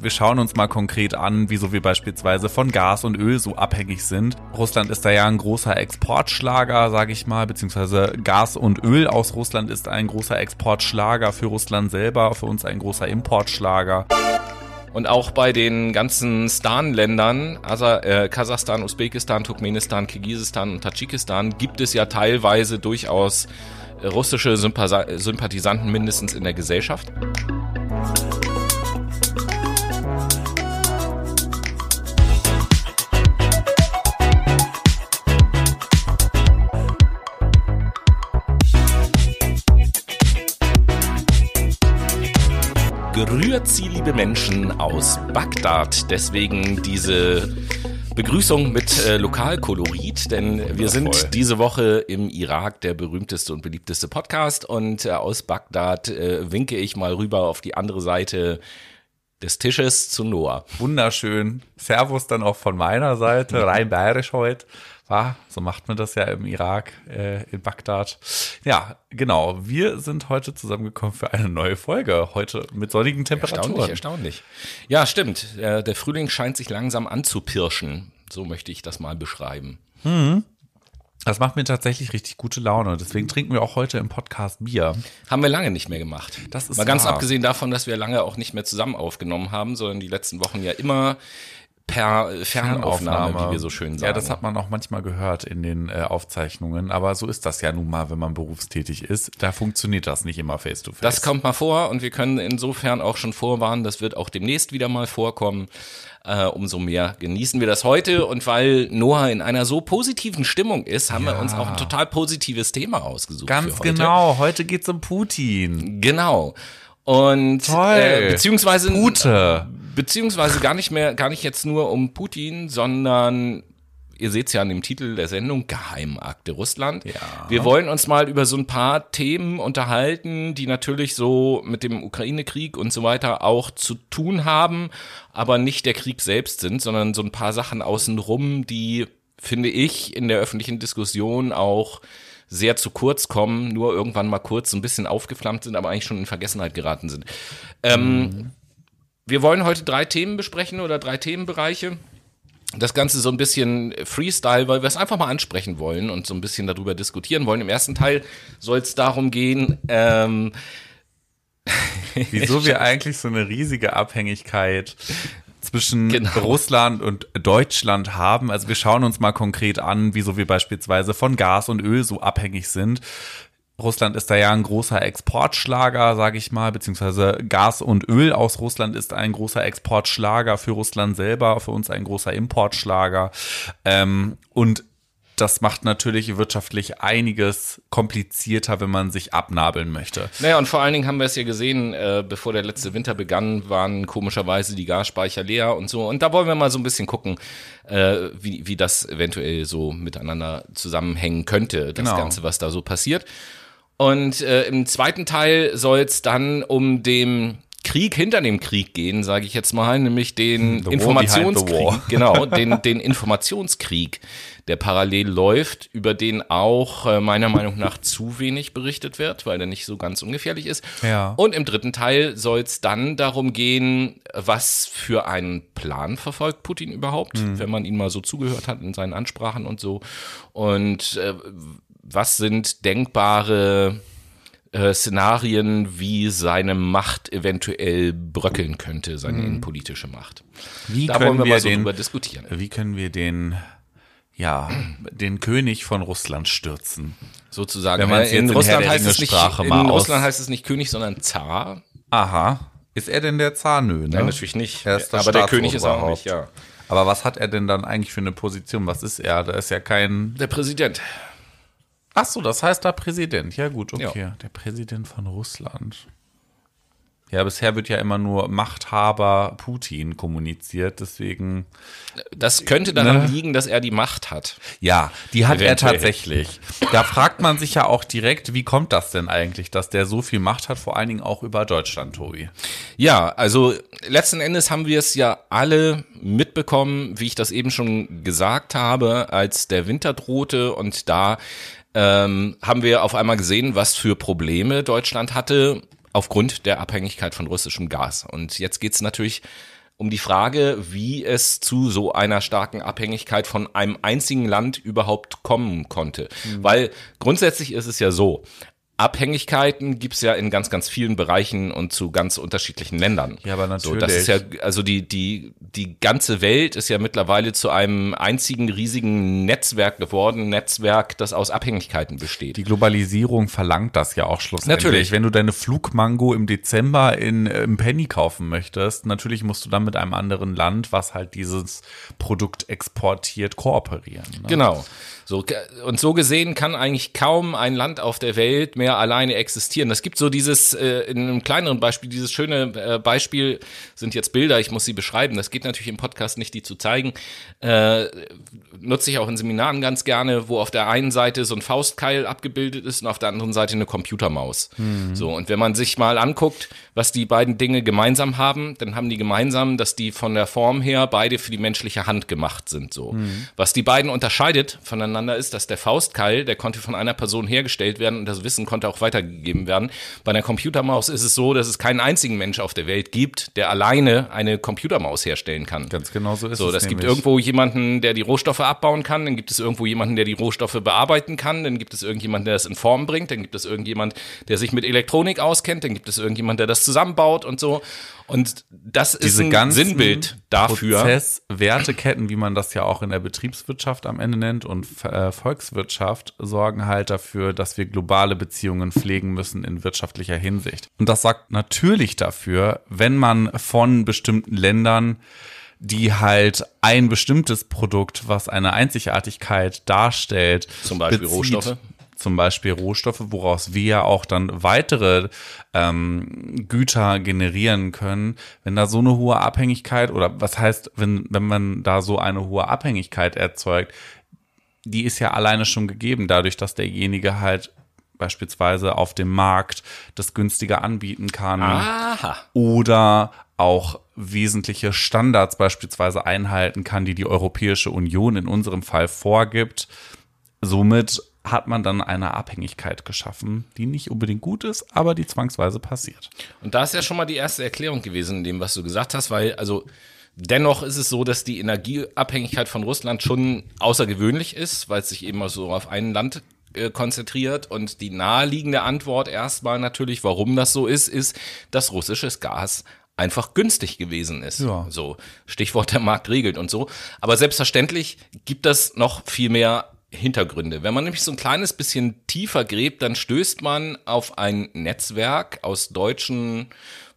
Wir schauen uns mal konkret an, wieso wir beispielsweise von Gas und Öl so abhängig sind. Russland ist da ja ein großer Exportschlager, sage ich mal, beziehungsweise Gas und Öl aus Russland ist ein großer Exportschlager für Russland selber, für uns ein großer Importschlager. Und auch bei den ganzen Stan-Ländern, also äh, Kasachstan, Usbekistan, Turkmenistan, Kirgisistan und Tadschikistan, gibt es ja teilweise durchaus russische Sympathisanten mindestens in der Gesellschaft. Sie, liebe Menschen, aus Bagdad. Deswegen diese Begrüßung mit äh, Lokalkolorit, denn wir sind diese Woche im Irak der berühmteste und beliebteste Podcast und äh, aus Bagdad äh, winke ich mal rüber auf die andere Seite des Tisches zu Noah. Wunderschön. Servus dann auch von meiner Seite, rein bayerisch heute. Ah, so macht man das ja im Irak, äh, in Bagdad. Ja, genau. Wir sind heute zusammengekommen für eine neue Folge. Heute mit sonnigen Temperaturen. Erstaunlich, erstaunlich. Ja, stimmt. Äh, der Frühling scheint sich langsam anzupirschen. So möchte ich das mal beschreiben. Hm. Das macht mir tatsächlich richtig gute Laune. Deswegen trinken wir auch heute im Podcast Bier. Haben wir lange nicht mehr gemacht. Das ist Mal ganz wahr. abgesehen davon, dass wir lange auch nicht mehr zusammen aufgenommen haben, sondern die letzten Wochen ja immer per Fernaufnahme, wie wir so schön sagen. Ja, das hat man auch manchmal gehört in den äh, Aufzeichnungen. Aber so ist das ja nun mal, wenn man berufstätig ist. Da funktioniert das nicht immer face to face. Das kommt mal vor und wir können insofern auch schon vorwarnen, das wird auch demnächst wieder mal vorkommen. Äh, umso mehr genießen wir das heute. Und weil Noah in einer so positiven Stimmung ist, haben Ja. wir uns auch ein total positives Thema ausgesucht. Ganz heute. genau. Heute geht's um Putin. Genau. Und Toll. Äh, beziehungsweise Pute. beziehungsweise gar nicht mehr, gar nicht jetzt nur um Putin, sondern ihr seht es ja an dem Titel der Sendung, Geheimakte Russland. Ja. Wir wollen uns mal über so ein paar Themen unterhalten, die natürlich so mit dem Ukraine-Krieg und so weiter auch zu tun haben, aber nicht der Krieg selbst sind, sondern so ein paar Sachen außenrum, die, finde ich, in der öffentlichen Diskussion auch sehr zu kurz kommen, nur irgendwann mal kurz ein bisschen aufgeflammt sind, aber eigentlich schon in Vergessenheit geraten sind. Ähm, Wir wollen heute drei Themen besprechen oder drei Themenbereiche. Das Ganze so ein bisschen Freestyle, weil wir es einfach mal ansprechen wollen und so ein bisschen darüber diskutieren wollen. Im ersten Teil soll es darum gehen, ähm, Wieso wir eigentlich so eine riesige Abhängigkeit zwischen Genau. Russland und Deutschland haben. Also wir schauen uns mal konkret an, wieso wir beispielsweise von Gas und Öl so abhängig sind. Russland ist da ja ein großer Exportschlager, sage ich mal, beziehungsweise Gas und Öl aus Russland ist ein großer Exportschlager für Russland selber, für uns ein großer Importschlager. Ähm, und das macht natürlich wirtschaftlich einiges komplizierter, wenn man sich abnabeln möchte. Naja, und vor allen Dingen haben wir es ja gesehen, äh, bevor der letzte Winter begann, waren komischerweise die Gasspeicher leer und so. Und da wollen wir mal so ein bisschen gucken, äh, wie, wie das eventuell so miteinander zusammenhängen könnte, das Genau. Ganze, was da so passiert. Und äh, im zweiten Teil soll es dann um den Krieg hinter dem Krieg gehen, sage ich jetzt mal, nämlich den Informationskrieg. Genau, den, den Informationskrieg, der parallel läuft, über den auch äh, meiner Meinung nach zu wenig berichtet wird, weil der nicht so ganz ungefährlich ist. Ja. Und im dritten Teil soll es dann darum gehen, was für einen Plan verfolgt Putin überhaupt, Mhm. wenn man ihn mal so zugehört hat in seinen Ansprachen und so. Und äh, was sind denkbare äh, Szenarien, wie seine Macht eventuell bröckeln könnte, seine innenpolitische Macht. Mhm. Wie Da können wollen wir wir mal so den drüber diskutieren. Wie können wir den, ja, den König von Russland stürzen? Sozusagen. Wenn man Äh, in jetzt in Russland der heißt es nicht, Ringe-Sprache in Russland heißt es nicht König, sondern Zar. Aha. Ist er denn der Zar? Nö, ne? Nein, natürlich nicht. Er ist das Aber der König ist auch nicht, ja. Aber was hat er denn dann eigentlich für eine Position? Was ist er? Da ist ja kein. Der Präsident. Ach so, das heißt da Präsident. Ja, gut, okay. Der Präsident von Russland. Ja, bisher wird ja immer nur Machthaber Putin kommuniziert, deswegen. Das könnte daran Ne? liegen, dass er die Macht hat. Ja, die hat er Eventuell. tatsächlich. Da fragt man sich ja auch direkt, wie kommt das denn eigentlich, dass der so viel Macht hat, vor allen Dingen auch über Deutschland, Tobi? Ja, also letzten Endes haben wir es ja alle mitbekommen, wie ich das eben schon gesagt habe, als der Winter drohte und da ähm, haben wir auf einmal gesehen, was für Probleme Deutschland hatte aufgrund der Abhängigkeit von russischem Gas. Und jetzt geht's natürlich um die Frage, wie es zu so einer starken Abhängigkeit von einem einzigen Land überhaupt kommen konnte. Mhm. Weil grundsätzlich ist es ja so, Abhängigkeiten gibt's ja in ganz, ganz vielen Bereichen und zu ganz unterschiedlichen Ländern. Ja, aber natürlich. So, das ist ja, also die, die, die ganze Welt ist ja mittlerweile zu einem einzigen riesigen Netzwerk geworden, Netzwerk, das aus Abhängigkeiten besteht. Die Globalisierung verlangt das ja auch schlussendlich. Natürlich. Wenn du deine Flugmango im Dezember in, äh, im Penny kaufen möchtest, natürlich musst du dann mit einem anderen Land, was halt dieses Produkt exportiert, kooperieren. Ne? Genau. So, und so gesehen kann eigentlich kaum ein Land auf der Welt mehr alleine existieren. Das gibt so dieses, äh, in einem kleineren Beispiel, dieses schöne äh, Beispiel sind jetzt Bilder, ich muss sie beschreiben. Das geht natürlich im Podcast nicht, die zu zeigen. Äh, nutze ich auch in Seminaren ganz gerne, wo auf der einen Seite so ein Faustkeil abgebildet ist und auf der anderen Seite eine Computermaus. Mhm. So, und wenn man sich mal anguckt, was die beiden Dinge gemeinsam haben, dann haben die gemeinsam, dass die von der Form her beide für die menschliche Hand gemacht sind. So. Mhm. Was die beiden unterscheidet voneinander miteinander ist, dass der Faustkeil, der konnte von einer Person hergestellt werden und das Wissen konnte auch weitergegeben werden. Bei einer Computermaus ist es so, dass es keinen einzigen Mensch auf der Welt gibt, der alleine eine Computermaus herstellen kann. Ganz genau so ist so, es. So, das gibt irgendwo jemanden, der die Rohstoffe abbauen kann, dann gibt es irgendwo jemanden, der die Rohstoffe bearbeiten kann, dann gibt es irgendjemanden, der das in Form bringt, dann gibt es irgendjemand, der sich mit Elektronik auskennt, dann gibt es irgendjemand, der das zusammenbaut und so. Und das Diese ist ein Sinnbild dafür. Prozess, Werteketten, wie man das ja auch in der Betriebswirtschaft am Ende nennt und äh, Volkswirtschaft, sorgen halt dafür, dass wir globale Beziehungen pflegen müssen in wirtschaftlicher Hinsicht. Und das sorgt natürlich dafür, wenn man von bestimmten Ländern die halt ein bestimmtes Produkt, was eine Einzigartigkeit darstellt, zum Beispiel bezieht, Rohstoffe, zum Beispiel Rohstoffe, woraus wir ja auch dann weitere ähm, Güter generieren können. Wenn da so eine hohe Abhängigkeit oder was heißt, wenn, wenn man da so eine hohe Abhängigkeit erzeugt, die ist ja alleine schon gegeben, dadurch, dass derjenige halt beispielsweise auf dem Markt das günstiger anbieten kann Aha. oder auch wesentliche Standards beispielsweise einhalten kann, die die Europäische Union in unserem Fall vorgibt. Somit hat man dann eine Abhängigkeit geschaffen, die nicht unbedingt gut ist, aber die zwangsweise passiert. Und da ist ja schon mal die erste Erklärung gewesen in dem, was du gesagt hast, weil also dennoch ist es so, dass die Energieabhängigkeit von Russland schon außergewöhnlich ist, weil es sich eben so auf ein Land äh, konzentriert und die naheliegende Antwort erstmal natürlich, warum das so ist, ist, dass russisches Gas einfach günstig gewesen ist. Ja. So Stichwort der Markt regelt und so. Aber selbstverständlich gibt das noch viel mehr Hintergründe. Wenn man nämlich so ein kleines bisschen tiefer gräbt, dann stößt man auf ein Netzwerk aus deutschen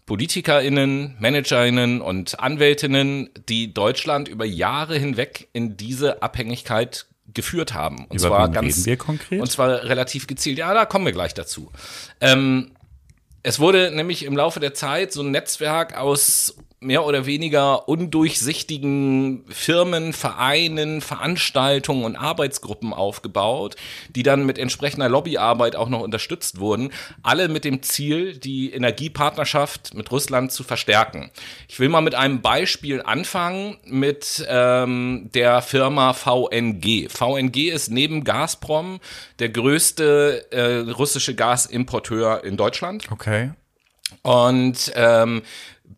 PolitikerInnen, ManagerInnen und Anwältinnen, die Deutschland über Jahre hinweg in diese Abhängigkeit geführt haben. Und über zwar ganz, und zwar relativ gezielt. Ja, da kommen wir gleich dazu. Ähm, es wurde nämlich im Laufe der Zeit so ein Netzwerk aus mehr oder weniger undurchsichtigen Firmen, Vereinen, Veranstaltungen und Arbeitsgruppen aufgebaut, die dann mit entsprechender Lobbyarbeit auch noch unterstützt wurden, alle mit dem Ziel, die Energiepartnerschaft mit Russland zu verstärken. Ich will mal mit einem Beispiel anfangen mit ähm, der Firma VNG. VNG ist neben Gazprom der größte äh, russische Gasimporteur in Deutschland. Okay. Und ähm,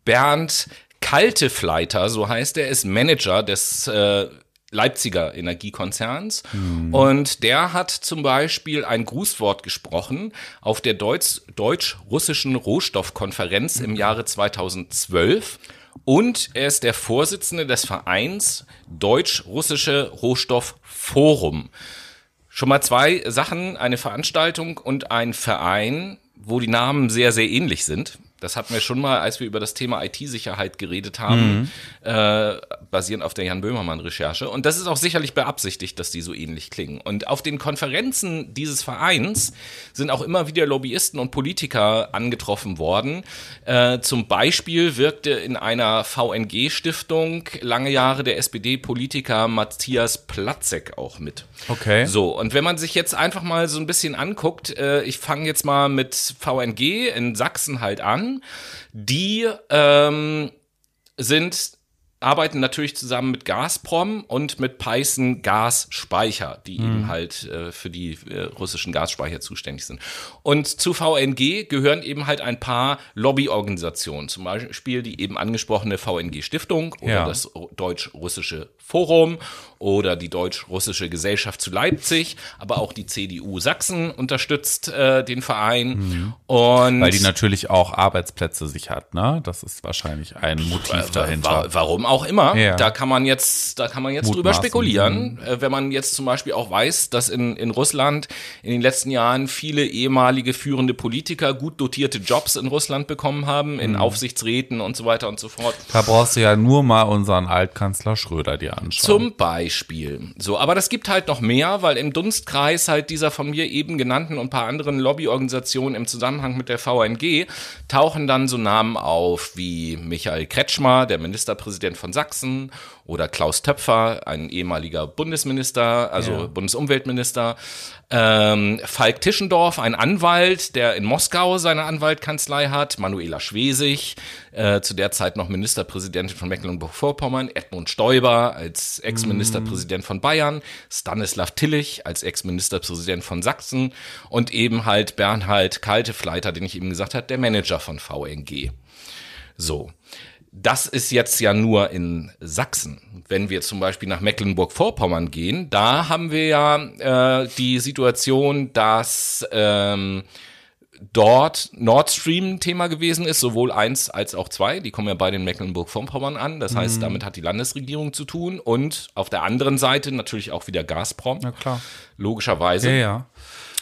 Bernd Kaltefleiter, so heißt er, ist Manager des äh, Leipziger Energiekonzerns. Mhm. Und der hat zum Beispiel ein Grußwort gesprochen auf der deutsch-russischen Rohstoffkonferenz im Jahre 2012. Und er ist der Vorsitzende des Vereins Deutsch-Russische Rohstoffforum. Schon mal zwei Sachen, eine Veranstaltung und ein Verein, wo die Namen sehr, sehr ähnlich sind. Das hatten wir schon mal, als wir über das Thema IT-Sicherheit geredet haben, mhm. äh, basierend auf der Jan Böhmermann-Recherche. Und das ist auch sicherlich beabsichtigt, dass die so ähnlich klingen. Und auf den Konferenzen dieses Vereins sind auch immer wieder Lobbyisten und Politiker angetroffen worden. Äh, zum Beispiel wirkte in einer VNG-Stiftung lange Jahre der SPD-Politiker Matthias Platzek auch mit. Okay. So, und wenn man sich jetzt einfach mal so ein bisschen anguckt, äh, ich fange jetzt mal mit VNG in Sachsen halt an die ähm, sind arbeiten natürlich zusammen mit Gazprom und mit Python Gasspeicher, die Mhm. eben halt äh, für die äh, russischen Gasspeicher zuständig sind. Und zu VNG gehören eben halt ein paar Lobbyorganisationen, zum Beispiel die eben angesprochene VNG Stiftung oder Ja. das deutsch-russische Forum oder die deutsch-russische Gesellschaft zu Leipzig, aber auch die CDU Sachsen unterstützt äh, den Verein. Und Mhm. Weil die natürlich auch Arbeitsplätze sich hat, ne? Das ist wahrscheinlich ein Motiv dahinter. Wa- Warum auch immer. Ja. Da kann man jetzt, da kann man jetzt drüber Mutmaßen. Mhm. spekulieren. Äh, Wenn man jetzt zum Beispiel auch weiß, dass in, in Russland in den letzten Jahren viele ehemalige führende Politiker gut dotierte Jobs in Russland bekommen haben, Mhm. in Aufsichtsräten und so weiter und so fort. Da brauchst du ja nur mal unseren Altkanzler Schröder dir anschauen. Zum Beispiel. So, aber das gibt halt noch mehr, weil im Dunstkreis halt dieser von mir eben genannten und ein paar anderen Lobbyorganisationen im Zusammenhang mit der VNG tauchen dann so Namen auf wie Michael Kretschmer, der Ministerpräsident von Sachsen, oder Klaus Töpfer, ein ehemaliger Bundesminister, also Ja. Bundesumweltminister, ähm, Falk Tischendorf, ein Anwalt, der in Moskau seine Anwaltkanzlei hat, Manuela Schwesig, äh, zu der Zeit noch Ministerpräsidentin von Mecklenburg-Vorpommern, Edmund Stoiber als Ex-Ministerpräsident von Bayern, Stanislav Tillich als Ex-Ministerpräsident von Sachsen und eben halt Bernhard Kaltefleiter, den ich eben gesagt habe, der Manager von VNG. So. Das ist jetzt ja nur in Sachsen. Wenn wir zum Beispiel nach Mecklenburg-Vorpommern gehen, da haben wir ja äh, die Situation, dass ähm, dort Nord Stream ein Thema gewesen ist, sowohl eins als auch zwei. Die kommen ja beide in Mecklenburg-Vorpommern an. Das heißt, damit hat die Landesregierung zu tun. Und auf der anderen Seite natürlich auch wieder Gazprom. Ja, klar. Logischerweise. Ja, ja.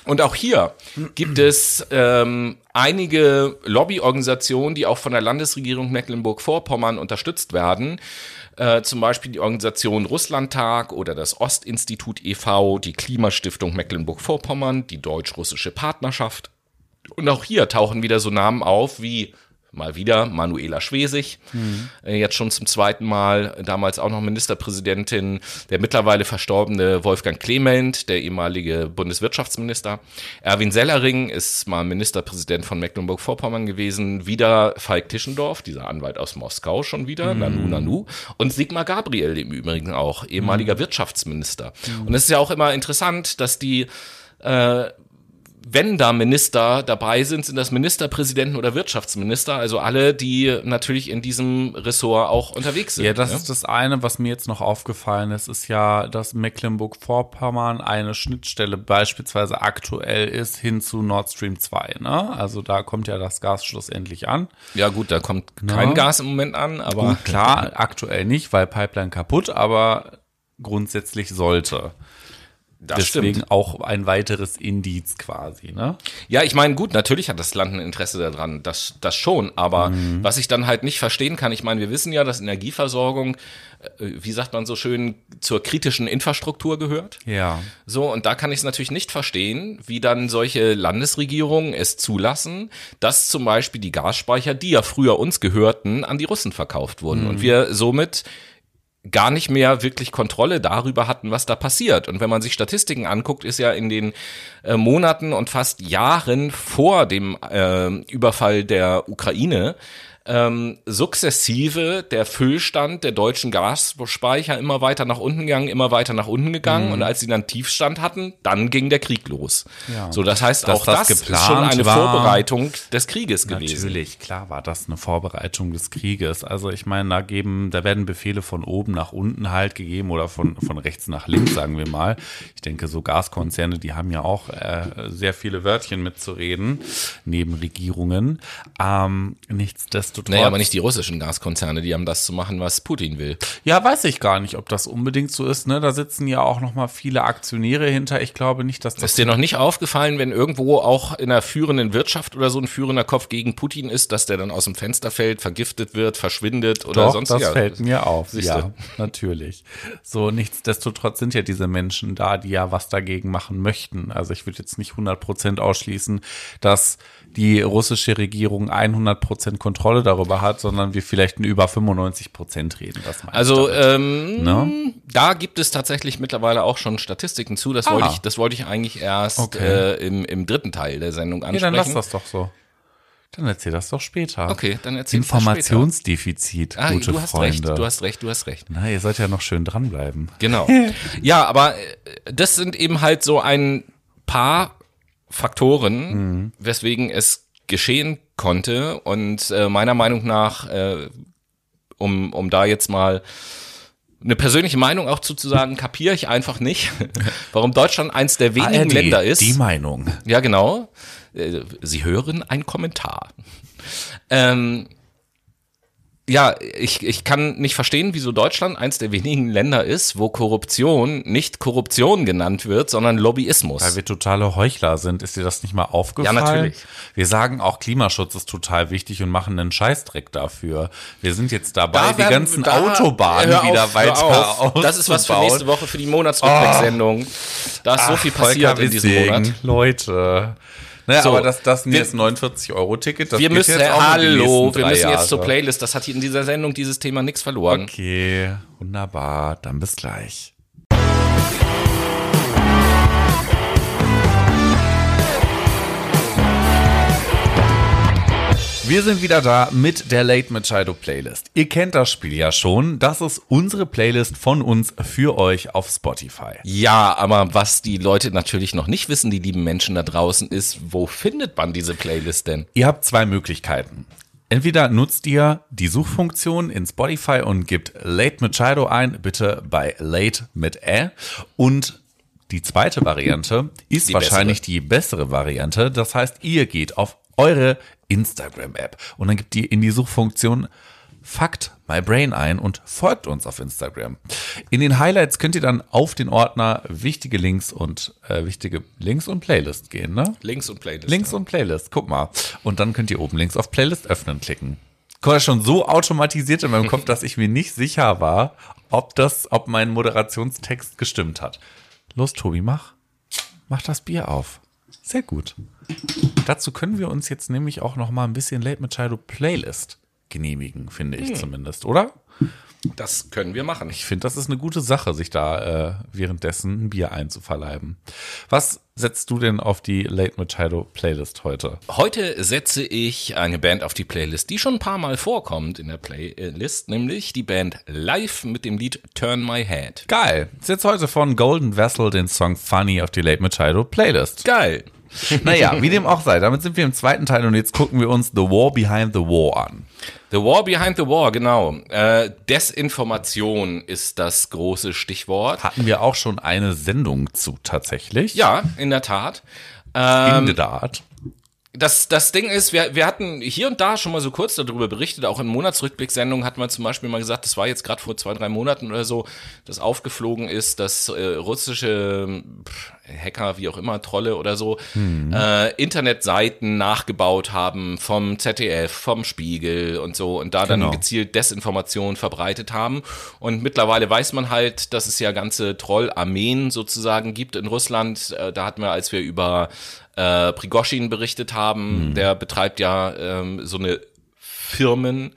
Und auch hier gibt es ähm, einige Lobbyorganisationen, die auch von der Landesregierung Mecklenburg-Vorpommern unterstützt werden. Äh, zum Beispiel die Organisation Russlandtag oder das Ostinstitut e.V., die Klimastiftung Mecklenburg-Vorpommern, die deutsch-russische Partnerschaft. Und auch hier tauchen wieder so Namen auf wie mal wieder Manuela Schwesig, äh, jetzt schon zum zweiten Mal, damals auch noch Ministerpräsidentin, der mittlerweile verstorbene Wolfgang Clement, der ehemalige Bundeswirtschaftsminister. Erwin Sellering ist mal Ministerpräsident von Mecklenburg-Vorpommern gewesen, wieder Falk Tischendorf, dieser Anwalt aus Moskau schon wieder, Nanu Nanu, und Sigmar Gabriel im Übrigen auch, ehemaliger Wirtschaftsminister. Und es ist ja auch immer interessant, dass die äh, wenn da Minister dabei sind, sind das Ministerpräsidenten oder Wirtschaftsminister, also alle, die natürlich in diesem Ressort auch unterwegs sind. Ja, das ne? ist das eine, was mir jetzt noch aufgefallen ist, ist ja, dass Mecklenburg-Vorpommern eine Schnittstelle beispielsweise aktuell ist hin zu Nord Stream 2, ne? Also da kommt ja das Gas schlussendlich an. ja gut, da kommt kein Gas im Moment an, aber Gut, klar, aktuell nicht, weil Pipeline kaputt, aber grundsätzlich sollte. Das Deswegen stimmt. auch ein weiteres Indiz quasi, ne? Ja, ich meine, gut, natürlich hat das Land ein Interesse daran, das, das schon, aber was ich dann halt nicht verstehen kann, ich meine, wir wissen ja, dass Energieversorgung, äh, wie sagt man so schön, zur kritischen Infrastruktur gehört. Ja. So, und da kann ich es natürlich nicht verstehen, wie dann solche Landesregierungen es zulassen, dass zum Beispiel die Gasspeicher, die ja früher uns gehörten, an die Russen verkauft wurden. Und wir somit gar nicht mehr wirklich Kontrolle darüber hatten, was da passiert. Und wenn man sich Statistiken anguckt, ist ja in den äh, Monaten und fast Jahren vor dem äh, Überfall der Ukraine ähm, sukzessive der Füllstand der deutschen Gasspeicher immer weiter nach unten gegangen, immer weiter nach unten gegangen. Und als sie dann Tiefstand hatten, dann ging der Krieg los. Ja. So, das heißt, Dass auch das das, ist schon eine war. Vorbereitung des Krieges gewesen. Natürlich, klar war das eine Vorbereitung des Krieges. Also ich meine, da geben, da werden Befehle von oben nach unten halt gegeben oder von, von rechts nach links, sagen wir mal. Ich denke, so Gaskonzerne, die haben ja auch äh, sehr viele Wörtchen mitzureden, neben Regierungen. Ähm, nichtsdestotrotz. Naja, aber nicht die russischen Gaskonzerne, die haben das zu machen, was Putin will. Ja, weiß ich gar nicht, ob das unbedingt so ist. Ne? Da sitzen ja auch noch mal viele Aktionäre hinter. Ich glaube nicht, dass das Ist dir noch nicht aufgefallen, wenn irgendwo auch in der führenden Wirtschaft oder so ein führender Kopf gegen Putin ist, dass der dann aus dem Fenster fällt, vergiftet wird, verschwindet oder Doch, sonst das fällt mir auf. Siehste. Ja, natürlich. So, nichtsdestotrotz sind ja diese Menschen da, die ja was dagegen machen möchten. Also ich würde jetzt nicht 100% ausschließen, dass die russische Regierung 100% Kontrolle darüber hat, sondern wir vielleicht über 95% reden. Also ähm, Ne? da gibt es tatsächlich mittlerweile auch schon Statistiken zu. Das Ah. wollte ich, das wollte ich eigentlich erst Okay. äh, im, im dritten Teil der Sendung ja, ansprechen. dann lass das doch so. Dann erzähl das doch später. Okay, dann erzähl ich das Informationsdefizit, Ah, gute du hast Freunde. recht, du hast recht, du hast recht. Na, ihr sollt ja noch schön dranbleiben. Genau. Ja, aber äh, das sind eben halt so ein paar Faktoren, weswegen es geschehen konnte. Und äh, meiner Meinung nach, äh, um, um da jetzt mal eine persönliche Meinung auch zu, zu sagen, kapiere ich einfach nicht, warum Deutschland eins der wenigen ARD, Länder ist. Die Meinung. Ja, genau. Äh, Sie hören einen Kommentar. Ähm, ja, ich, ich kann nicht verstehen, wieso Deutschland eins der wenigen Länder ist, wo Korruption nicht Korruption genannt wird, sondern Lobbyismus. Weil wir totale Heuchler sind. Ist dir das nicht mal aufgefallen? Ja, natürlich. Wir sagen auch, Klimaschutz ist total wichtig und machen einen Scheißdreck dafür. Wir sind jetzt dabei, Da die ganzen da- Autobahnen auf, wieder weiter auf. Das ist was für nächste Woche für die Monatsrückblickssendung. Da ist so viel passiert Volker in diesem Wissing, Monat. Leute. Naja, So, aber das, das wir- jetzt 49 Euro Ticket, das Wir müssen, jetzt auch hallo, wir müssen jetzt Jahre. zur Playlist. Das hat hier in dieser Sendung dieses Thema nichts verloren. Okay, wunderbar. Dann bis gleich. Wir sind wieder da mit der Late Machado Playlist. Ihr kennt das Spiel ja schon. Das ist unsere Playlist von uns für euch auf Spotify. Ja, aber was die Leute natürlich noch nicht wissen, die lieben Menschen da draußen, ist, wo findet man diese Playlist denn? Ihr habt zwei Möglichkeiten. Entweder nutzt ihr die Suchfunktion in Spotify und gebt Late Machado ein, bitte bei Late mit Ä. Und die zweite Variante ist Die wahrscheinlich die bessere Variante. Das heißt, ihr geht auf eure Instagram-App und dann gebt ihr in die Suchfunktion Fakt My Brain ein und folgt uns auf Instagram. In den Highlights könnt ihr dann auf den Ordner wichtige Links und äh, wichtige Links und Playlist gehen, ne? Links und Playlist. Links und Playlist, guck mal. Und dann könnt ihr oben links auf Playlist öffnen klicken. Kommt das schon so automatisiert in meinem Kopf, dass ich mir nicht sicher war, ob das, ob mein Moderationstext gestimmt hat. Los, Tobi, mach. Mach das Bier auf. Sehr gut. Dazu können wir uns jetzt nämlich auch noch mal ein bisschen Late Machado Playlist genehmigen, finde ich zumindest, oder? Das können wir machen. Ich finde, das ist eine gute Sache, sich da äh, währenddessen ein Bier einzuverleiben. Was setzt du denn auf die Late Machado Playlist heute? Heute setze ich eine Band auf die Playlist, die schon ein paar Mal vorkommt in der Playlist, nämlich die Band Live mit dem Lied Turn My Head. Geil. Ich setze heute von Golden Vessel den Song Funny auf die Late Machado Playlist. Geil. Naja, wie dem auch sei, damit sind wir im zweiten Teil und jetzt gucken wir uns The War Behind the War an. The War Behind the War, genau. Äh, Desinformation ist das große Stichwort. Hatten wir auch schon eine Sendung zu tatsächlich? Ja, in der Tat. In der Tat. Das, das Ding ist, wir, wir hatten hier und da schon mal so kurz darüber berichtet, auch in Monatsrückblicksendungen hat man zum Beispiel mal gesagt, das war jetzt gerade vor zwei, drei Monaten oder so, dass aufgeflogen ist, dass äh, russische pff, Hacker, wie auch immer, Trolle oder so, äh, Internetseiten nachgebaut haben vom ZDF, vom Spiegel und so und da Genau. dann gezielt Desinformation verbreitet haben. Und mittlerweile weiß man halt, dass es ja ganze Trollarmeen sozusagen gibt in Russland. Äh, da hatten wir, als wir über äh, Prigoshin berichtet haben, der betreibt ja ähm, so eine Firmen,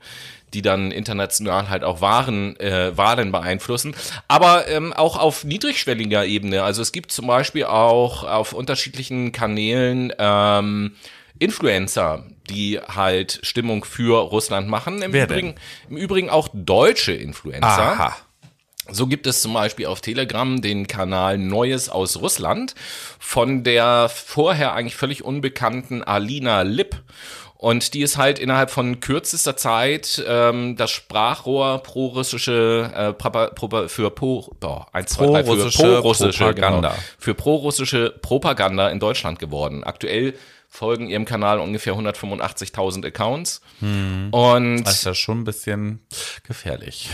die dann international halt auch Waren, äh, Wahlen beeinflussen, aber ähm, auch auf niedrigschwelliger Ebene. Also es gibt zum Beispiel auch auf unterschiedlichen Kanälen ähm, Influencer, die halt Stimmung für Russland machen. Im, Wer denn? Übrigen, Im Übrigen auch deutsche Influencer. Aha. So gibt es zum Beispiel auf Telegram den Kanal Neues aus Russland von der vorher eigentlich völlig unbekannten Alina Lipp. Und die ist halt innerhalb von kürzester Zeit ähm, das Sprachrohr pro-russische äh, Propa- Propa- für pro, boah, eins, zwei, drei, für Pro-russische pro-russische Propaganda. Genau, für pro-russische Propaganda in Deutschland geworden. Aktuell folgen ihrem Kanal ungefähr 185.000 Accounts. Und Das ist ja schon ein bisschen gefährlich.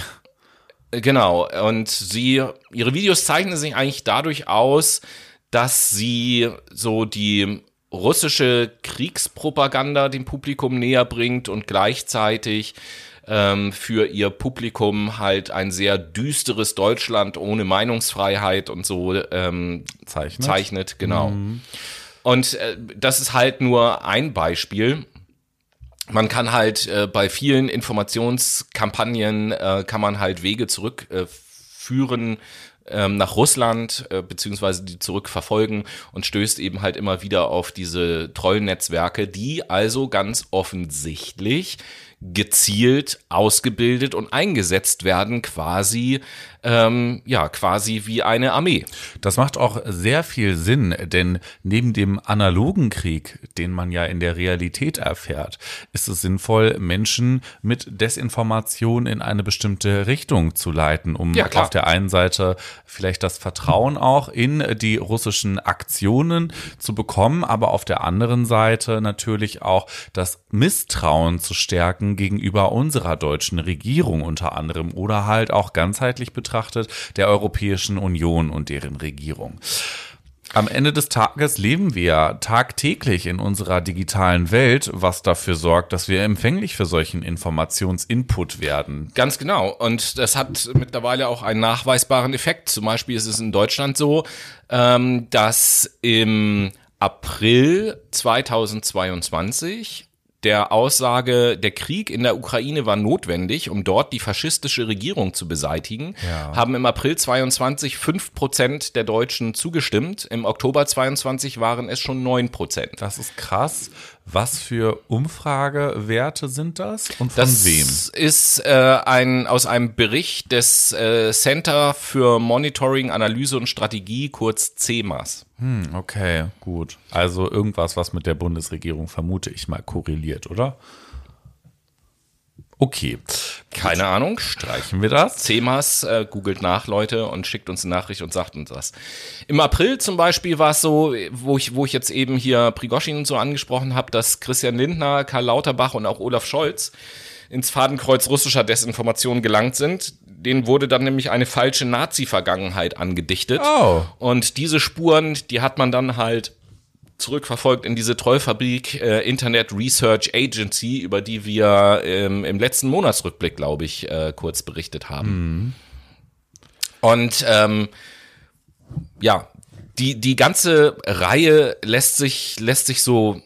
Genau, und sie, ihre Videos zeichnen sich eigentlich dadurch aus, dass sie so die russische Kriegspropaganda dem Publikum näher bringt und gleichzeitig ähm, für ihr Publikum halt ein sehr düsteres Deutschland ohne Meinungsfreiheit und so ähm, Zeichnet. zeichnet. Genau. Und äh, das ist halt nur ein Beispiel. Man kann halt äh, bei vielen Informationskampagnen äh, kann man halt Wege zurück äh, ähm, nach Russland äh, beziehungsweise die zurückverfolgen und stößt eben halt immer wieder auf diese Trollnetzwerke, die also ganz offensichtlich gezielt ausgebildet und eingesetzt werden, quasi ähm, ja quasi wie eine Armee. Das macht auch sehr viel Sinn, denn neben dem analogen Krieg, den man ja in der Realität erfährt, ist es sinnvoll, Menschen mit Desinformation in eine bestimmte Richtung zu leiten, um Ja, auf der einen Seite vielleicht das Vertrauen auch in die russischen Aktionen zu bekommen, aber auf der anderen Seite natürlich auch das Misstrauen zu stärken gegenüber unserer deutschen Regierung unter anderem oder halt auch ganzheitlich betrachtet der Europäischen Union und deren Regierung. Am Ende des Tages leben wir tagtäglich in unserer digitalen Welt, was dafür sorgt, dass wir empfänglich für solchen Informationsinput werden. Ganz genau. Und das hat mittlerweile auch einen nachweisbaren Effekt. Zum Beispiel ist es in Deutschland so, ähm, dass im April 2022 der Aussage, der Krieg in der Ukraine war notwendig, um dort die faschistische Regierung zu beseitigen, Ja. haben im April 22 fünf Prozent der Deutschen zugestimmt. Im Oktober 22 waren es schon neun Prozent. Das ist krass. Was für Umfragewerte sind das und von Das wem? ist äh, ein aus einem Bericht des äh, Center für Monitoring, Analyse und Strategie, kurz CEMAS. Hm, okay, gut. Also irgendwas, was mit der Bundesregierung vermute ich mal korreliert, oder? Okay, Keine Ahnung. streichen wir das. CEMAS äh, googelt nach, Leute, und schickt uns eine Nachricht und sagt uns das. Im April zum Beispiel war es so, wo ich, wo ich jetzt eben hier Prigoschin und so angesprochen habe, dass Christian Lindner, Karl Lauterbach und auch Olaf Scholz ins Fadenkreuz russischer Desinformation gelangt sind. Denen wurde dann nämlich eine falsche Nazi-Vergangenheit angedichtet. Oh. Und diese Spuren, die hat man dann halt zurückverfolgt in diese Trollfabrik äh, Internet Research Agency, über die wir ähm, im letzten Monatsrückblick, glaube ich, äh, kurz berichtet haben. Und ähm, ja, die, die ganze Reihe lässt sich, lässt sich so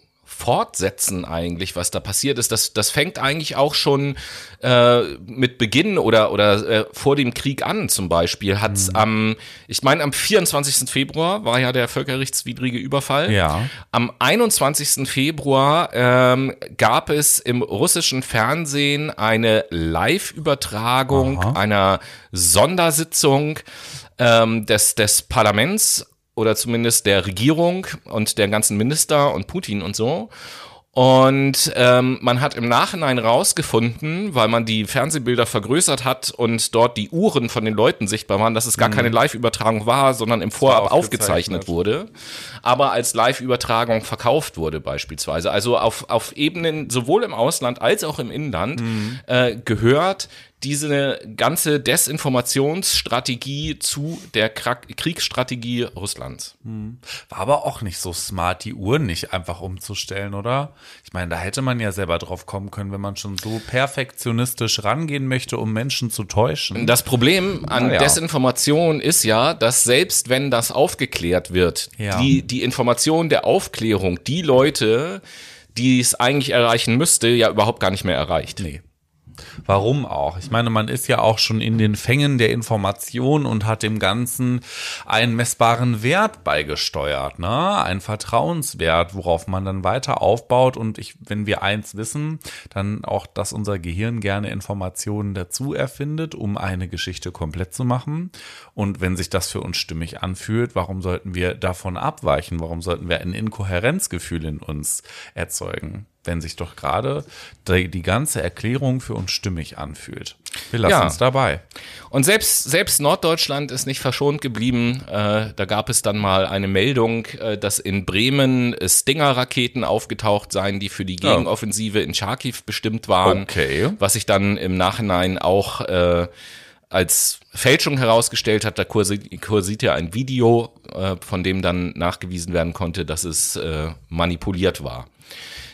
fortsetzen eigentlich, was da passiert ist. Das, das fängt eigentlich auch schon äh, mit Beginn oder, oder äh, vor dem Krieg an zum Beispiel. Hat's am, ich meine, am 24. Februar war ja der völkerrechtswidrige Überfall. Ja. Am 21. Februar ähm, gab es im russischen Fernsehen eine Live-Übertragung einer Sondersitzung ähm, des, des Parlaments oder zumindest der Regierung und der ganzen Minister und Putin und so. Und ähm, man hat im Nachhinein rausgefunden, weil man die Fernsehbilder vergrößert hat und dort die Uhren von den Leuten sichtbar waren, dass es gar keine Live-Übertragung war, sondern im Vorab aufgezeichnet. aufgezeichnet wurde, aber als Live-Übertragung verkauft wurde beispielsweise. Also auf, auf Ebenen sowohl im Ausland als auch im Inland äh, gehört diese ganze Desinformationsstrategie zu der Kriegsstrategie Russlands. War aber auch nicht so smart, die Uhren nicht einfach umzustellen, oder? Ich meine, da hätte man ja selber drauf kommen können, wenn man schon so perfektionistisch rangehen möchte, um Menschen zu täuschen. Das Problem an Naja. Desinformation ist ja, dass selbst wenn das aufgeklärt wird, Ja. die, die Information der Aufklärung, die Leute, die es eigentlich erreichen müsste, ja überhaupt gar nicht mehr erreicht. Nee. Warum auch? Ich meine, man ist ja auch schon in den Fängen der Information und hat dem Ganzen einen messbaren Wert beigesteuert, ne? Ein Vertrauenswert, worauf man dann weiter aufbaut. Und ich, wenn wir eins wissen, dann auch, dass unser Gehirn gerne Informationen dazu erfindet, um eine Geschichte komplett zu machen. Und wenn sich das für uns stimmig anfühlt, warum sollten wir davon abweichen? Warum sollten wir ein Inkohärenzgefühl in uns erzeugen? Wenn sich doch gerade die, die ganze Erklärung für uns stimmig anfühlt. Wir lassen Ja. uns dabei. Und selbst, selbst Norddeutschland ist nicht verschont geblieben. Äh, da gab es dann mal eine Meldung, äh, dass in Bremen Stinger-Raketen aufgetaucht seien, die für die Gegenoffensive in Charkiw bestimmt waren. Okay. Was sich dann im Nachhinein auch äh, als Fälschung herausgestellt hat. Da kursiert, kursiert ja ein Video, äh, von dem dann nachgewiesen werden konnte, dass es äh, manipuliert war.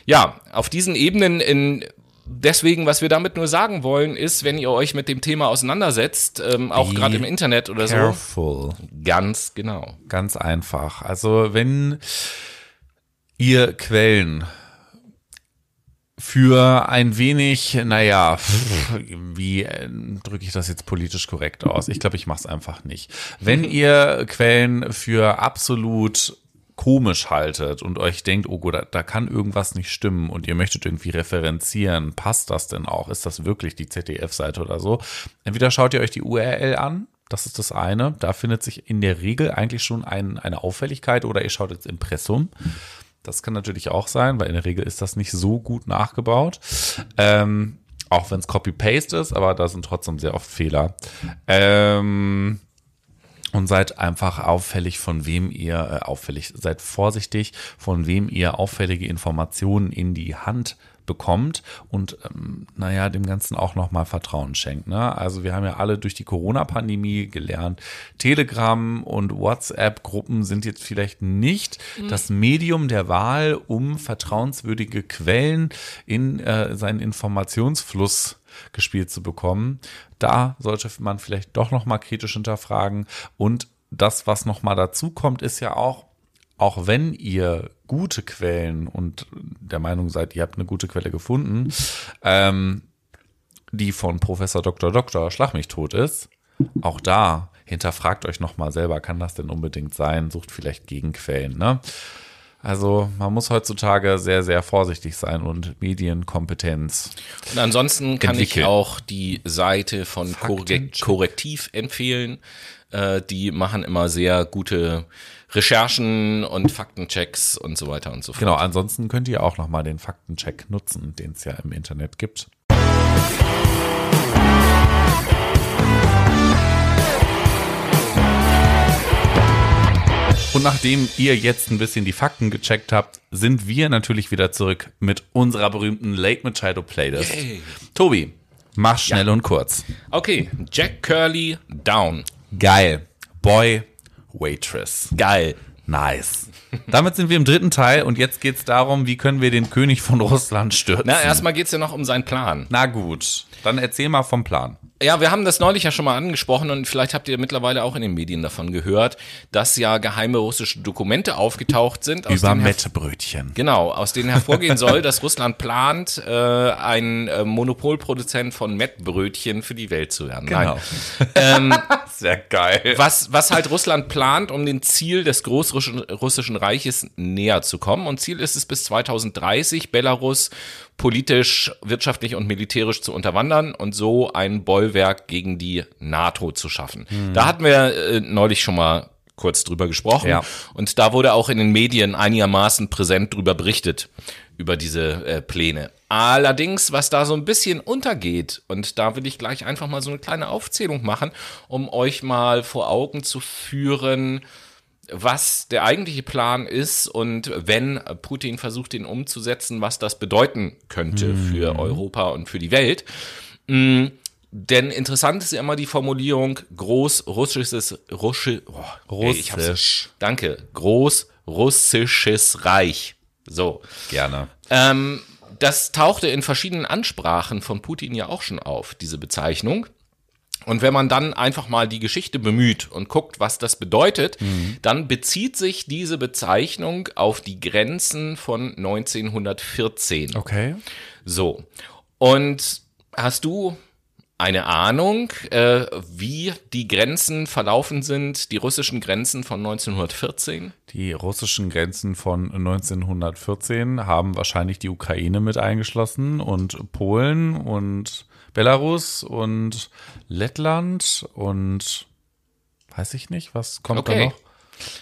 Ja, auf diesen Ebenen in Deswegen, was wir damit nur sagen wollen, ist, wenn ihr euch mit dem Thema auseinandersetzt, ähm, auch gerade im Internet oder so, Careful. ganz genau. Ganz einfach. Also wenn ihr Quellen für ein wenig, naja, wie äh, drücke ich das jetzt politisch korrekt aus? Ich glaube, ich mache es einfach nicht. Wenn ihr Quellen für absolut komisch haltet und euch denkt, oh gut, da, da kann irgendwas nicht stimmen und ihr möchtet irgendwie referenzieren, passt das denn auch? Ist das wirklich die ZDF-Seite oder so? Entweder schaut ihr euch die URL an, das ist das eine. Da findet sich in der Regel eigentlich schon ein, eine Auffälligkeit oder ihr schaut ins Impressum. Das kann natürlich auch sein, weil in der Regel ist das nicht so gut nachgebaut. Ähm, auch wenn es Copy-Paste ist, aber da sind trotzdem sehr oft Fehler. Ähm, und seid einfach auffällig, von wem ihr äh, auffällig, seid vorsichtig, von wem ihr auffällige Informationen in die Hand bekommt und ähm, naja, dem Ganzen auch nochmal Vertrauen schenkt. Ne? Also wir haben ja alle durch die Corona-Pandemie gelernt, Telegram und WhatsApp-Gruppen sind jetzt vielleicht nicht mhm. das Medium der Wahl, um vertrauenswürdige Quellen in äh, seinen Informationsfluss gespielt zu bekommen. Da sollte man vielleicht doch nochmal kritisch hinterfragen und das, was nochmal dazu kommt, ist ja auch, auch wenn ihr gute Quellen und der Meinung seid, ihr habt eine gute Quelle gefunden, ähm, die von Professor Dr. Dr. Schlag mich tot ist, auch da hinterfragt euch nochmal selber, kann das denn unbedingt sein? Sucht vielleicht Gegenquellen, ne? Also man muss heutzutage sehr, sehr vorsichtig sein und Medienkompetenz. Und ansonsten kann entwickeln. ich auch die Seite von Korrektiv empfehlen. Äh, die machen immer sehr gute Recherchen und Faktenchecks und so weiter und so fort. Genau, ansonsten könnt ihr auch nochmal den Faktencheck nutzen, den es ja im Internet gibt. Und nachdem ihr jetzt ein bisschen die Fakten gecheckt habt, sind wir natürlich wieder zurück mit unserer berühmten Late Machado Playlist. Yay. Tobi, mach schnell ja. und kurz. Okay, Jack Curly down. Geil. Boy Waitress. Geil. Nice. Damit sind wir im dritten Teil und jetzt geht es darum, wie können wir den König von Russland stürzen. Na, erstmal geht es ja noch um seinen Plan. Na gut, dann erzähl mal vom Plan. Ja, wir haben das neulich ja schon mal angesprochen und vielleicht habt ihr mittlerweile auch in den Medien davon gehört, dass ja geheime russische Dokumente aufgetaucht sind. Über Mettbrötchen. Genau, aus denen hervorgehen soll, dass Russland plant, äh, ein äh, Monopolproduzent von Mettbrötchen für die Welt zu werden. Genau. Ähm, Sehr geil. Was, was halt Russland plant, um dem Ziel des Großrussischen Reiches näher zu kommen. Und Ziel ist es bis 2030, Belarus politisch, wirtschaftlich und militärisch zu unterwandern und so ein Bollwerk gegen die NATO zu schaffen. Mhm. Da hatten wir äh, neulich schon mal kurz drüber gesprochen. Ja. Und da wurde auch in den Medien einigermaßen präsent drüber berichtet, über diese äh, Pläne. Allerdings, was da so ein bisschen untergeht, und da will ich gleich einfach mal so eine kleine Aufzählung machen, um euch mal vor Augen zu führen, was der eigentliche Plan ist und wenn Putin versucht, den umzusetzen, was das bedeuten könnte mhm. für Europa und für die Welt. Mhm. Denn interessant ist ja immer die Formulierung großrussisches Russi, oh, Russisch. Ey, danke. Großrussisches Reich. So. Gerne. Ähm, das tauchte in verschiedenen Ansprachen von Putin ja auch schon auf, diese Bezeichnung. Und wenn man dann einfach mal die Geschichte bemüht und guckt, was das bedeutet, mhm. dann bezieht sich diese Bezeichnung auf die Grenzen von 1914. Okay. So. Und hast du eine Ahnung, äh, wie die Grenzen verlaufen sind, die russischen Grenzen von 1914? Die russischen Grenzen von 1914 haben wahrscheinlich die Ukraine mit eingeschlossen und Polen und Belarus und Lettland und weiß ich nicht, was kommt okay. da noch?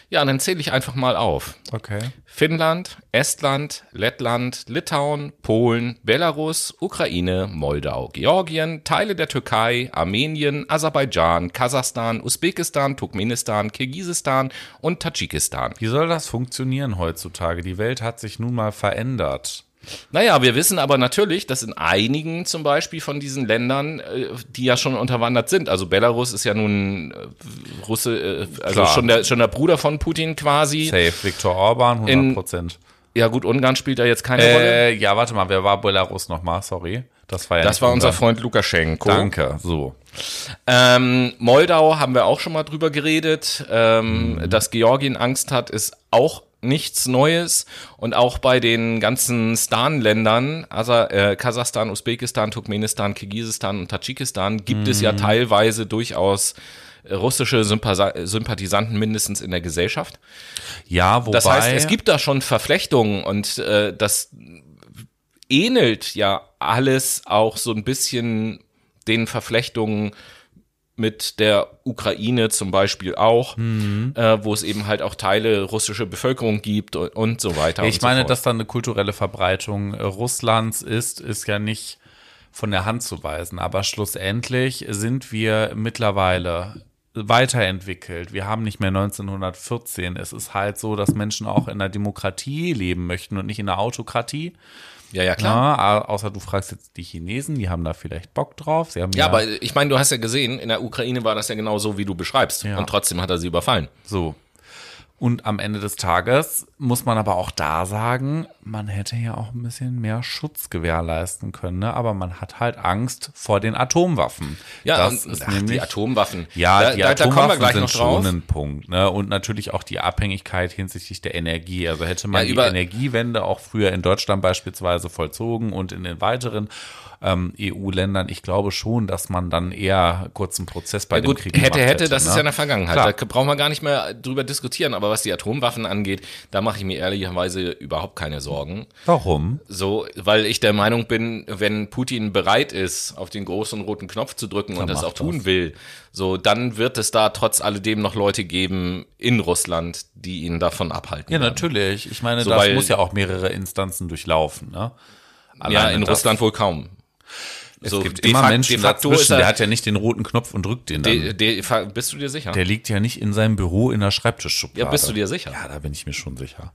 Ja, dann zähle ich einfach mal auf. Okay. Finnland, Estland, Lettland, Litauen, Polen, Belarus, Ukraine, Moldau, Georgien, Teile der Türkei, Armenien, Aserbaidschan, Kasachstan, Usbekistan, Turkmenistan, Kirgisistan und Tadschikistan. Wie soll das funktionieren heutzutage? Die Welt hat sich nun mal verändert. Naja, wir wissen aber natürlich, dass in einigen zum Beispiel von diesen Ländern, äh, die ja schon unterwandert sind, also Belarus ist ja nun äh, Russe, äh, also schon der, schon der Bruder von Putin quasi. Safe, Viktor Orban, 100 Prozent. Ja gut, Ungarn spielt da jetzt keine äh, Rolle. Ja, warte mal, wer war Belarus nochmal? Sorry. Das war ja Das war unser Freund Lukaschenko. Danke, so. Ähm, Moldau haben wir auch schon mal drüber geredet. Ähm, mhm. Dass Georgien Angst hat, ist auch nichts Neues und auch bei den ganzen Stan-Ländern, also äh, Kasachstan, Usbekistan, Turkmenistan, Kirgisistan und Tadschikistan, gibt mhm. es ja teilweise durchaus russische Sympathisanten mindestens in der Gesellschaft. Ja, wobei. Das heißt, es gibt da schon Verflechtungen und äh, das ähnelt ja alles auch so ein bisschen den Verflechtungen mit der Ukraine zum Beispiel auch, mhm. äh, wo es eben halt auch Teile russische Bevölkerung gibt und, und so weiter. Ich meine, so dass da eine kulturelle Verbreitung äh, Russlands ist, ist ja nicht von der Hand zu weisen. Aber schlussendlich sind wir mittlerweile weiterentwickelt. Wir haben nicht mehr 1914. Es ist halt so, dass Menschen auch in einer Demokratie leben möchten und nicht in einer Autokratie. Ja, ja, klar. Ja, außer du fragst jetzt die Chinesen, die haben da vielleicht Bock drauf. Sie haben ja, ja aber ich meine, du hast ja gesehen, in der Ukraine war das ja genau so, wie du beschreibst. Ja. Und trotzdem hat er sie überfallen. So. Und am Ende des Tages muss man aber auch da sagen, man hätte ja auch ein bisschen mehr Schutz gewährleisten können, ne? aber man hat halt Angst vor den Atomwaffen. Ja, das ist ach, nämlich, die Atomwaffen. Ja, da, die da, Atomwaffen da kommen wir gleich sind noch drauf. schon ein Punkt. Ne? Und natürlich auch die Abhängigkeit hinsichtlich der Energie. Also hätte man ja, die Energiewende auch früher in Deutschland beispielsweise vollzogen und in den weiteren ähm, EU-Ländern. Ich glaube schon, dass man dann eher kurzen Prozess bei ja, gut, dem Krieg hätte, hätte, hätte, das ne? ist ja in der Vergangenheit. Klar. Da brauchen wir gar nicht mehr drüber diskutieren. Aber was die Atomwaffen angeht, da mache ich mir ehrlicherweise überhaupt keine Sorgen. Warum? So, weil ich der Meinung bin, wenn Putin bereit ist, auf den großen roten Knopf zu drücken dann und das auch tun das. will, so, dann wird es da trotz alledem noch Leute geben in Russland, die ihn davon abhalten. Ja, werden. natürlich. Ich meine, so, das muss ja auch mehrere Instanzen durchlafen, ne? Alleine ja, in Russland wohl kaum. Es so, gibt immer Menschen dazwischen, der hat ja nicht den roten Knopf und drückt den dann. De, de, bist du dir sicher? Der liegt ja nicht in seinem Büro in der Schreibtischschublade. Ja, bist du dir sicher? Ja, da bin ich mir schon sicher.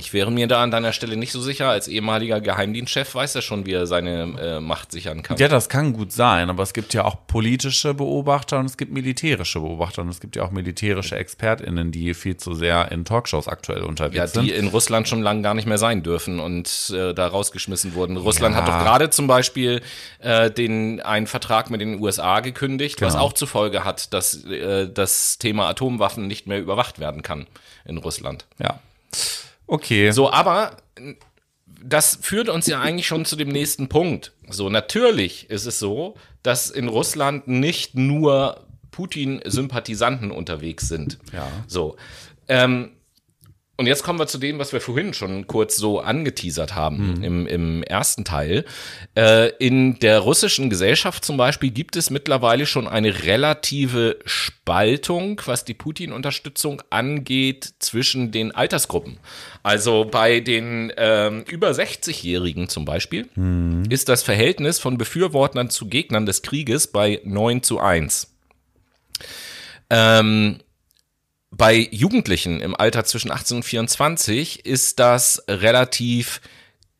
Ich wäre mir da an deiner Stelle nicht so sicher. Als ehemaliger Geheimdienstchef weiß er schon, wie er seine äh, Macht sichern kann. Ja, das kann gut sein, aber es gibt ja auch politische Beobachter und es gibt militärische Beobachter und es gibt ja auch militärische ExpertInnen, die viel zu sehr in Talkshows aktuell unterwegs sind. Ja, die in Russland schon lange gar nicht mehr sein dürfen und äh, da rausgeschmissen wurden. Russland ja. hat doch gerade zum Beispiel äh, den, einen Vertrag mit den USA gekündigt, genau. was auch zur Folge hat, dass äh, das Thema Atomwaffen nicht mehr überwacht werden kann in Russland. Ja. Okay. So, aber das führt uns ja eigentlich schon zu dem nächsten Punkt. So, natürlich ist es so, dass in Russland nicht nur Putin-Sympathisanten unterwegs sind. Ja. So. Ähm, und jetzt kommen wir zu dem, was wir vorhin schon kurz so angeteasert haben mhm. im, im ersten Teil. Äh, in der russischen Gesellschaft zum Beispiel gibt es mittlerweile schon eine relative Spaltung, was die Putin-Unterstützung angeht, zwischen den Altersgruppen. Also bei den ähm, über 60-Jährigen zum Beispiel mhm. ist das Verhältnis von Befürwortern zu Gegnern des Krieges bei 9 zu 1. Ähm, bei Jugendlichen im Alter zwischen 18 und 24 ist das relativ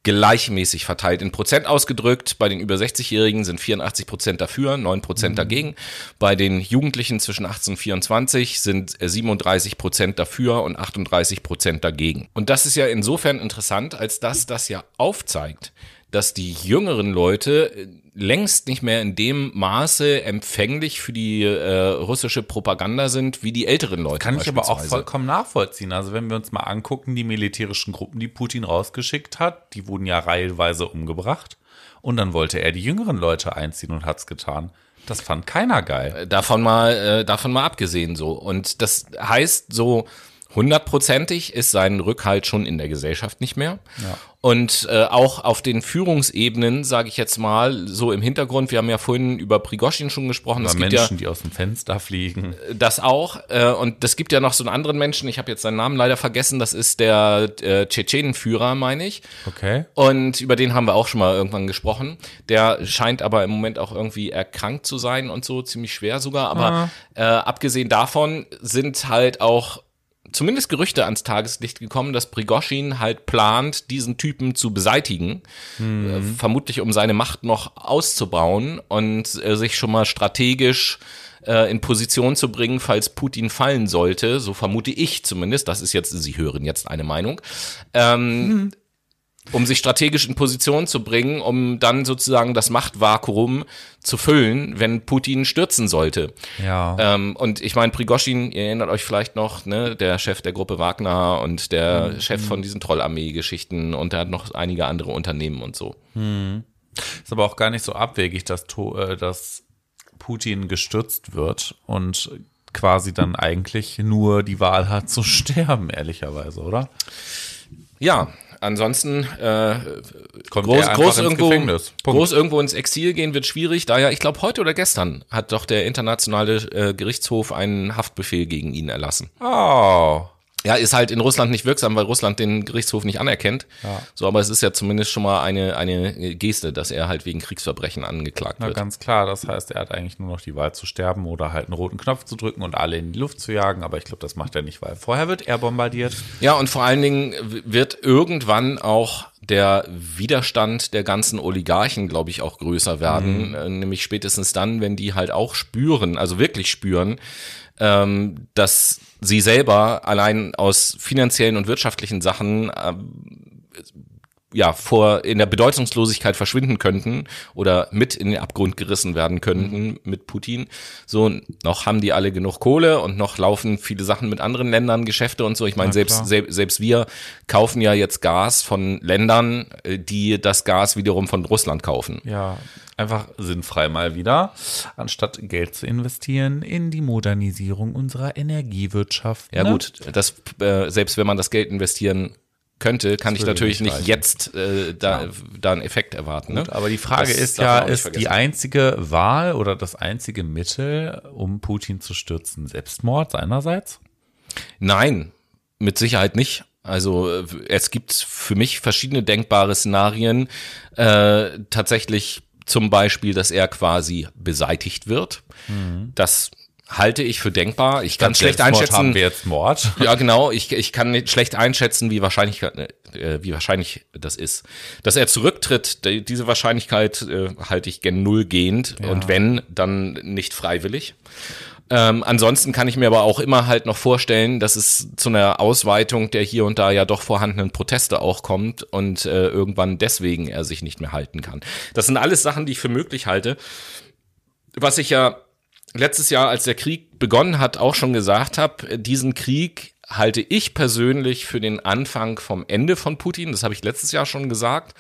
gleichmäßig verteilt. In Prozent ausgedrückt, bei den über 60-Jährigen sind 84 Prozent dafür, 9 Prozent mhm. dagegen. Bei den Jugendlichen zwischen 18 und 24 sind 37 Prozent dafür und 38 Prozent dagegen. Und das ist ja insofern interessant, als dass das ja aufzeigt, dass die jüngeren Leute längst nicht mehr in dem Maße empfänglich für die äh, russische Propaganda sind, wie die älteren Leute. Kann ich aber auch vollkommen nachvollziehen. Also wenn wir uns mal angucken, die militärischen Gruppen, die Putin rausgeschickt hat, die wurden ja reihenweise umgebracht. Und dann wollte er die jüngeren Leute einziehen und hat's getan. Das fand keiner geil. Äh, davon mal, äh, davon mal abgesehen so. Und das heißt so, hundertprozentig ist sein Rückhalt schon in der Gesellschaft nicht mehr. Ja. Und äh, auch auf den Führungsebenen, sage ich jetzt mal, so im Hintergrund, wir haben ja vorhin über Prigoschin schon gesprochen. Über Menschen, ja, die aus dem Fenster fliegen. Das auch. Äh, und es gibt ja noch so einen anderen Menschen, ich habe jetzt seinen Namen leider vergessen, das ist der äh, Tschetschenenführer, meine ich. Okay. Und über den haben wir auch schon mal irgendwann gesprochen. Der scheint aber im Moment auch irgendwie erkrankt zu sein und so, ziemlich schwer sogar. Aber ah. äh, abgesehen davon sind halt auch zumindest Gerüchte ans Tageslicht gekommen, dass Prigoschin halt plant, diesen Typen zu beseitigen, mhm. äh, vermutlich um seine Macht noch auszubauen und äh, sich schon mal strategisch äh, in Position zu bringen, falls Putin fallen sollte, so vermute ich zumindest, das ist jetzt, Sie hören jetzt eine Meinung, ähm, mhm. Um sich strategisch in Position zu bringen, um dann sozusagen das Machtvakuum zu füllen, wenn Putin stürzen sollte. Ja. Ähm, und ich meine, Prigoschin, ihr erinnert euch vielleicht noch, ne, der Chef der Gruppe Wagner und der Mhm. Chef von diesen Trollarmee-Geschichten und der hat noch einige andere Unternehmen und so. Ist aber auch gar nicht so abwegig, dass, äh, dass Putin gestürzt wird und quasi dann eigentlich nur die Wahl hat zu sterben, ehrlicherweise, oder? Ja, ansonsten äh, Kommt groß, groß, ins irgendwo, groß irgendwo ins Exil gehen wird schwierig. Daher, ich glaube, heute oder gestern hat doch der internationale äh, Gerichtshof einen Haftbefehl gegen ihn erlassen. Oh. Ja, ist halt in Russland nicht wirksam, weil Russland den Gerichtshof nicht anerkennt. Ja. So, aber es ist ja zumindest schon mal eine, eine Geste, dass er halt wegen Kriegsverbrechen angeklagt Na, wird. ganz klar. Das heißt, er hat eigentlich nur noch die Wahl zu sterben oder halt einen roten Knopf zu drücken und alle in die Luft zu jagen. Aber ich glaube, das macht er nicht, weil vorher wird er bombardiert. Ja, und vor allen Dingen wird irgendwann auch der Widerstand der ganzen Oligarchen, glaube ich, auch größer werden. Äh, nämlich spätestens dann, wenn die halt auch spüren, also wirklich spüren, ähm, dass sie selber allein aus finanziellen und wirtschaftlichen Sachen ähm, ja vor in der Bedeutungslosigkeit verschwinden könnten oder mit in den Abgrund gerissen werden könnten mit Putin. So noch haben die alle genug Kohle und noch laufen viele Sachen mit anderen Ländern Geschäfte und so. Ich meine selbst klar. sel selbst wir kaufen ja jetzt Gas von Ländern, äh, die das Gas wiederum von Russland kaufen. Ja, einfach sinnfrei mal wieder, anstatt Geld zu investieren in die Modernisierung unserer Energiewirtschaft. Ja ne? gut, das äh, selbst wenn man das Geld investieren könnte, kann ich würde natürlich nicht nicht jetzt äh, da, da einen Effekt erwarten. Ne? Gut, aber die Frage Das ist ja, ist die einzige Wahl oder das einzige Mittel, um Putin zu stürzen, Selbstmord seinerseits? Nein, mit Sicherheit nicht. Also äh, es gibt für mich verschiedene denkbare Szenarien. Äh, tatsächlich zum Beispiel, dass er quasi beseitigt wird. Das halte ich für denkbar. Ich kann schlecht einschätzen. Haben wir jetzt Mord? Ja, genau. Ich, ich kann nicht schlecht einschätzen, wie wahrscheinlich, äh, wie wahrscheinlich das ist. Dass er zurücktritt, die, diese Wahrscheinlichkeit äh, halte ich gen Null gehend. Und wenn, dann nicht freiwillig. Ähm, ansonsten kann ich mir aber auch immer halt noch vorstellen, dass es zu einer Ausweitung der hier und da ja doch vorhandenen Proteste auch kommt und äh, irgendwann deswegen er sich nicht mehr halten kann. Das sind alles Sachen, die ich für möglich halte. Was ich ja letztes Jahr, als der Krieg begonnen hat, auch schon gesagt habe, diesen Krieg halte ich persönlich für den Anfang vom Ende von Putin. Das habe ich letztes Jahr schon gesagt.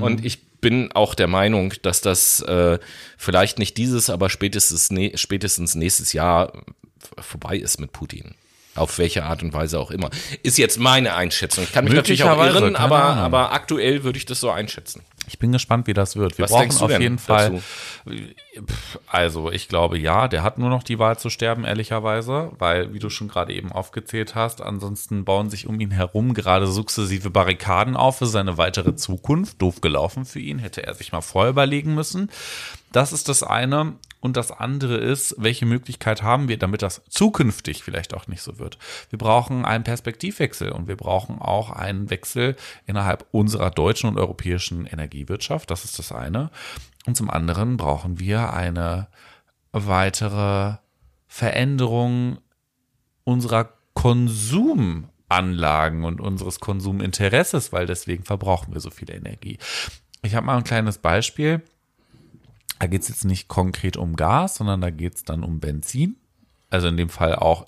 Und ich bin auch der Meinung, dass das äh, vielleicht nicht dieses, aber spätestens, ne, spätestens nächstes Jahr vorbei ist mit Putin. Auf welche Art und Weise auch immer. Ist jetzt meine Einschätzung. Ich kann mich natürlich auch irren, aber, aber aktuell würde ich das so einschätzen. Ich bin gespannt, wie das wird. Wir Was brauchen auf jeden Fall. dazu? Also, ich glaube, ja, der hat nur noch die Wahl zu sterben, ehrlicherweise, weil, wie du schon gerade eben aufgezählt hast, ansonsten bauen sich um ihn herum gerade sukzessive Barrikaden auf für seine weitere Zukunft. Doof gelaufen für ihn, hätte er sich mal vorher überlegen müssen. Das ist das eine. Und das andere ist, welche Möglichkeit haben wir, damit das zukünftig vielleicht auch nicht so wird. Wir brauchen einen Perspektivwechsel und wir brauchen auch einen Wechsel innerhalb unserer deutschen und europäischen Energiewirtschaft. Das ist das eine. Und zum anderen brauchen wir eine weitere Veränderung unserer Konsumanlagen und unseres Konsuminteresses, weil deswegen verbrauchen wir so viel Energie. Ich habe mal ein kleines Beispiel. Da geht es jetzt nicht konkret um Gas, sondern da geht es dann um Benzin. Also in dem Fall auch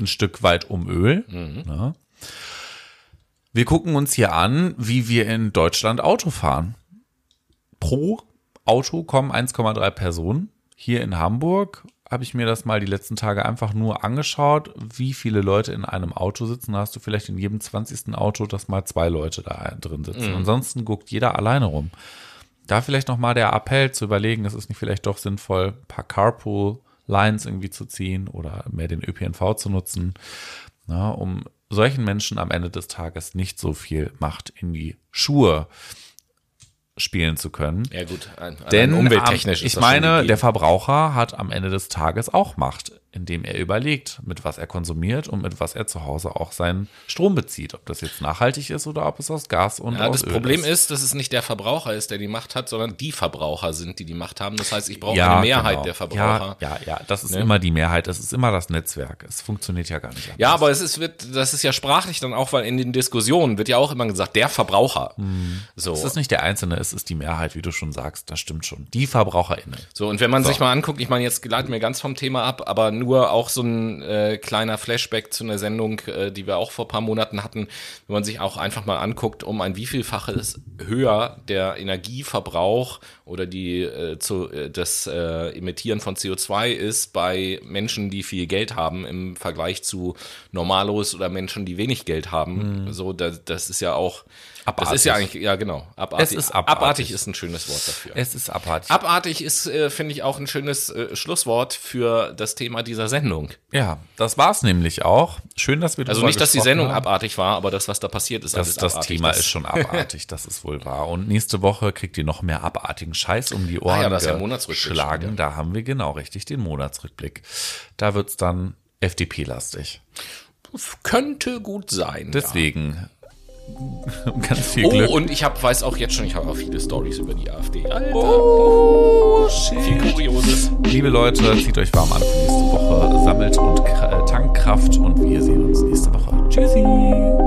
ein Stück weit um Öl. Ne? Wir gucken uns hier an, wie wir in Deutschland Auto fahren. Pro Auto kommen 1,3 Personen. Hier in Hamburg habe ich mir das mal die letzten Tage einfach nur angeschaut, wie viele Leute in einem Auto sitzen. Da hast du vielleicht in jedem 20. Auto, dass mal zwei Leute da drin sitzen. Ansonsten guckt jeder alleine rum. Da vielleicht nochmal der Appell zu überlegen, es ist nicht vielleicht doch sinnvoll, ein paar Carpool-Lines irgendwie zu ziehen oder mehr den ÖPNV zu nutzen, na, um solchen Menschen am Ende des Tages nicht so viel Macht in die Schuhe spielen zu können. Ja gut, ein, Denn umwelttechnisch ist ich meine, der Verbraucher hat am Ende des Tages auch Macht indem er überlegt, mit was er konsumiert und mit was er zu Hause auch seinen Strom bezieht. Ob das jetzt nachhaltig ist oder ob es aus Gas und Ja, aus das Öl Problem ist. ist, dass es nicht der Verbraucher ist, der die Macht hat, sondern die Verbraucher sind, die die Macht haben. Das heißt, ich brauche Ja, eine Mehrheit genau. der Verbraucher. Ja, ja, ja, das ist Ne? immer die Mehrheit. Es ist immer das Netzwerk. Es funktioniert ja gar nicht. anders. Ja, aber es ist, wird, das ist ja sprachlich dann auch, weil in den Diskussionen wird ja auch immer gesagt, der Verbraucher. So. Es ist nicht der Einzelne, es ist die Mehrheit, wie du schon sagst. Das stimmt schon. Die VerbraucherInnen. So, und wenn man sich mal anguckt, ich meine, jetzt gleiten wir ganz vom Thema ab, aber nur auch so ein äh, kleiner Flashback zu einer Sendung, äh, die wir auch vor ein paar Monaten hatten, wenn man sich auch einfach mal anguckt, um ein wievielfaches höher der Energieverbrauch oder die äh, zu, äh, das äh, Emittieren von CO2 ist bei Menschen, die viel Geld haben im Vergleich zu Normalos oder Menschen, die wenig Geld haben. So, das, das ist ja auch Das Abartig. ist ja eigentlich, ja genau. Abartig, Es ist abartig. abartig ist ein schönes Wort dafür. Es ist abartig. Abartig ist, äh, finde ich, auch ein schönes äh, Schlusswort für das Thema dieser Sendung. ja, das war's nämlich auch. Schön, dass wir Also nicht, dass die Sendung haben. abartig war, aber das, was da passiert ist, Das, alles das abartig. Thema Das- ist schon abartig, das ist wohl wahr. Und nächste Woche kriegt ihr noch mehr abartigen Scheiß um die Ohren Ah ja, das ist ja Monatsrückblick schon wieder. Da haben wir genau richtig den Monatsrückblick. Da wird's dann FDP-lastig. Könnte gut sein. Deswegen ganz viel Ja. Glück. Oh, und ich hab, weiß auch jetzt schon, ich habe auch viele Stories über die AfD. Alter, Oh, viel Kurioses. Liebe Leute, zieht euch warm an für nächste Woche, sammelt und äh, tankt Kraft und wir sehen uns nächste Woche. Tschüssi.